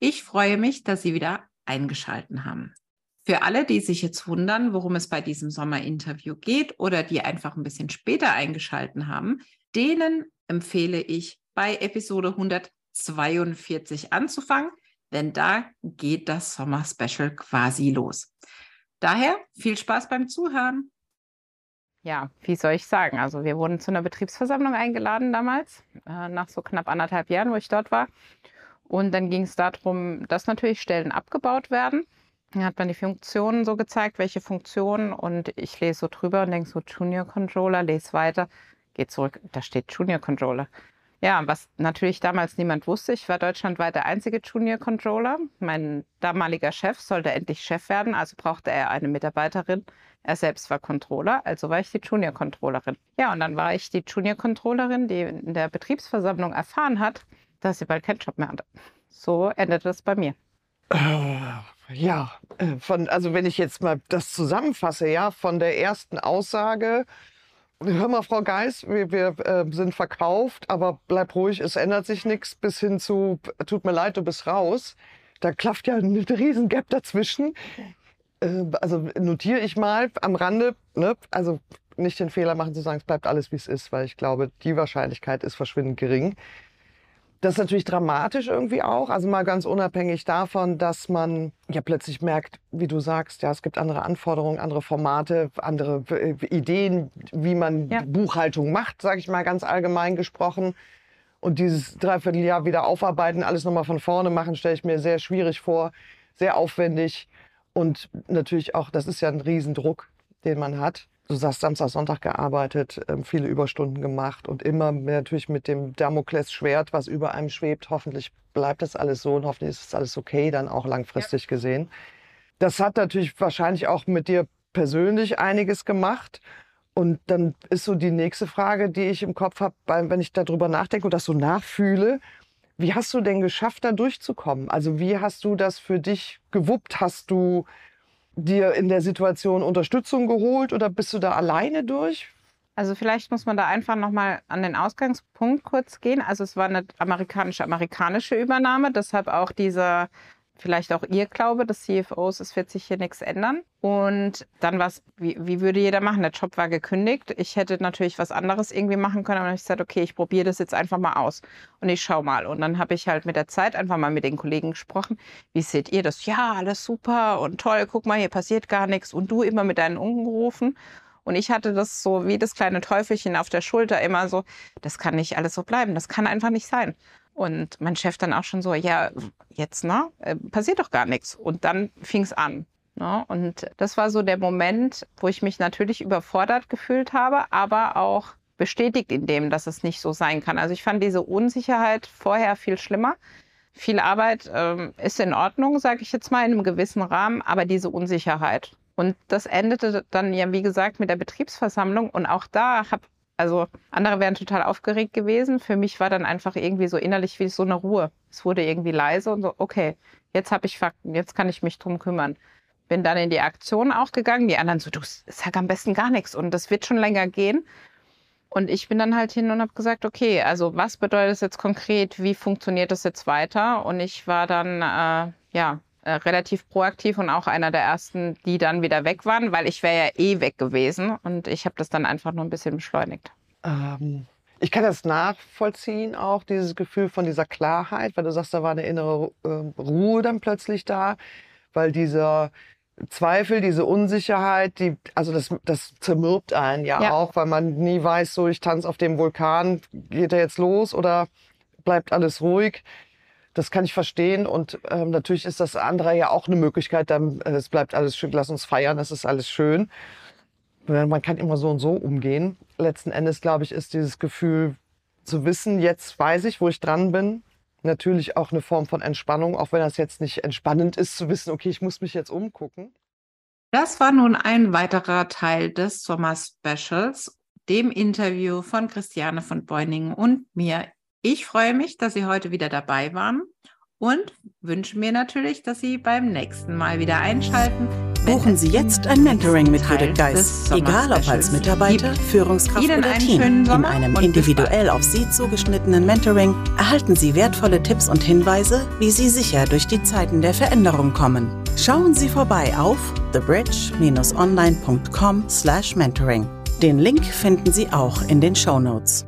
Ich freue mich, dass Sie wieder eingeschalten haben. Für alle, die sich jetzt wundern, worum es bei diesem Sommer-Interview geht oder die einfach ein bisschen später eingeschalten haben, denen empfehle ich bei Episode 142 anzufangen, denn da geht das Sommer-Special quasi los. Daher viel Spaß beim Zuhören. Ja, wie soll ich sagen? Also wir wurden zu einer Betriebsversammlung eingeladen damals, äh, nach so knapp anderthalb Jahren, wo ich dort war. Und dann ging es darum, dass natürlich Stellen abgebaut werden. Dann hat man die Funktionen so gezeigt, welche Funktionen. Und ich lese so drüber und denke so Junior Controller, lese weiter, geht zurück, da steht Junior Controller. Ja, was natürlich damals niemand wusste, ich war deutschlandweit der einzige Junior Controller. Mein damaliger Chef sollte endlich Chef werden, also brauchte er eine Mitarbeiterin. Er selbst war Controller, also war ich die Junior Controllerin. Ja, und dann war ich die Junior Controllerin, die in der Betriebsversammlung erfahren hat, dass sie bald keinen Job mehr hatte. So endete es bei mir. Äh, ja, äh, von, also wenn ich jetzt mal das zusammenfasse, ja, von der ersten Aussage, hör mal, Frau Geis, wir, wir äh, sind verkauft, aber bleib ruhig, es ändert sich nichts, bis hin zu, tut mir leid, du bist raus. Da klafft ja ein riesen Gap dazwischen. Äh, also notiere ich mal am Rande, ne? also nicht den Fehler machen zu sagen, es bleibt alles, wie es ist, weil ich glaube, die Wahrscheinlichkeit ist verschwindend gering. Das ist natürlich dramatisch irgendwie auch. Also mal ganz unabhängig davon, dass man ja plötzlich merkt, wie du sagst, ja, es gibt andere Anforderungen, andere Formate, andere äh, Ideen, wie man ja. Buchhaltung macht, sage ich mal ganz allgemein gesprochen. Und dieses Dreivierteljahr wieder aufarbeiten, alles nochmal von vorne machen, stelle ich mir sehr schwierig vor, sehr aufwendig. Und natürlich auch, das ist ja ein Riesendruck, den man hat du sagst, Samstag, Sonntag gearbeitet, ähm, viele Überstunden gemacht und immer natürlich mit dem Damoklesschwert, was über einem schwebt. Hoffentlich bleibt das alles so und hoffentlich ist es alles okay, dann auch langfristig ja. gesehen. Das hat natürlich wahrscheinlich auch mit dir persönlich einiges gemacht. Und dann ist so die nächste Frage, die ich im Kopf habe, wenn ich darüber nachdenke und das so nachfühle. Wie hast du denn geschafft, da durchzukommen? Also wie hast du das für dich gewuppt? Hast du dir in der Situation Unterstützung geholt oder bist du da alleine durch? Also vielleicht muss man da einfach nochmal an den Ausgangspunkt kurz gehen. Also es war eine amerikanische-amerikanische Übernahme, deshalb auch dieser vielleicht auch ihr Glaube des CFOs, es wird sich hier nichts ändern. Und dann war es, wie, wie würde jeder machen? Der Job war gekündigt. Ich hätte natürlich was anderes irgendwie machen können, aber dann habe ich gesagt, okay, ich probiere das jetzt einfach mal aus und ich schaue mal. Und dann habe ich halt mit der Zeit einfach mal mit den Kollegen gesprochen. Wie seht ihr das? Ja, alles super und toll. Guck mal, hier passiert gar nichts. Und du immer mit deinen Ungerufen. Und ich hatte das so wie das kleine Teufelchen auf der Schulter immer so, das kann nicht alles so bleiben. Das kann einfach nicht sein. Und mein Chef dann auch schon so, ja, jetzt, ne, äh, passiert doch gar nichts. Und dann fing es an. Ne? Und das war so der Moment, wo ich mich natürlich überfordert gefühlt habe, aber auch bestätigt in dem, dass es nicht so sein kann. Also ich fand diese Unsicherheit vorher viel schlimmer. Viel Arbeit ähm, ist in Ordnung, sage ich jetzt mal, in einem gewissen Rahmen, aber diese Unsicherheit. Und das endete dann ja, wie gesagt, mit der Betriebsversammlung. Und auch da habe also andere wären total aufgeregt gewesen. Für mich war dann einfach irgendwie so innerlich wie so eine Ruhe. Es wurde irgendwie leise und so, okay, jetzt habe ich Fakten, jetzt kann ich mich drum kümmern. Bin dann in die Aktion auch gegangen. Die anderen so, du sag am besten gar nichts und das wird schon länger gehen. Und ich bin dann halt hin und habe gesagt, okay, also was bedeutet das jetzt konkret? Wie funktioniert das jetzt weiter? Und ich war dann, äh, ja, äh, relativ proaktiv und auch einer der ersten, die dann wieder weg waren, weil ich wäre ja eh weg gewesen und ich habe das dann einfach nur ein bisschen beschleunigt. Ähm, ich kann das nachvollziehen, auch dieses Gefühl von dieser Klarheit, weil du sagst, da war eine innere äh, Ruhe dann plötzlich da, weil dieser Zweifel, diese Unsicherheit, die, also das, das zermürbt einen ja, ja, auch, weil man nie weiß, so ich tanze auf dem Vulkan, geht er jetzt los oder bleibt alles ruhig? Das kann ich verstehen und ähm, natürlich ist das andere ja auch eine Möglichkeit. Dann, äh, es bleibt alles schön, lass uns feiern, das ist alles schön. Man kann immer so und so umgehen. Letzten Endes, glaube ich, ist dieses Gefühl zu wissen, jetzt weiß ich, wo ich dran bin. natürlich auch eine Form von Entspannung, auch wenn das jetzt nicht entspannend ist, zu wissen, okay, ich muss mich jetzt umgucken. Das war nun ein weiterer Teil des Sommer-Specials, dem Interview von Christiane von Beuningen und mir. Ich freue mich, dass Sie heute wieder dabei waren und wünsche mir natürlich, dass Sie beim nächsten Mal wieder einschalten. Buchen Sie jetzt ein Mentoring mit Judith Geis, egal ob als Mitarbeiter, Führungskraft Ihnen oder Team. In einem individuell auf Sie zugeschnittenen Mentoring erhalten Sie wertvolle Tipps und Hinweise, wie Sie sicher durch die Zeiten der Veränderung kommen. Schauen Sie vorbei auf thebridge-online.com/mentoring. Den Link finden Sie auch in den Show Notes.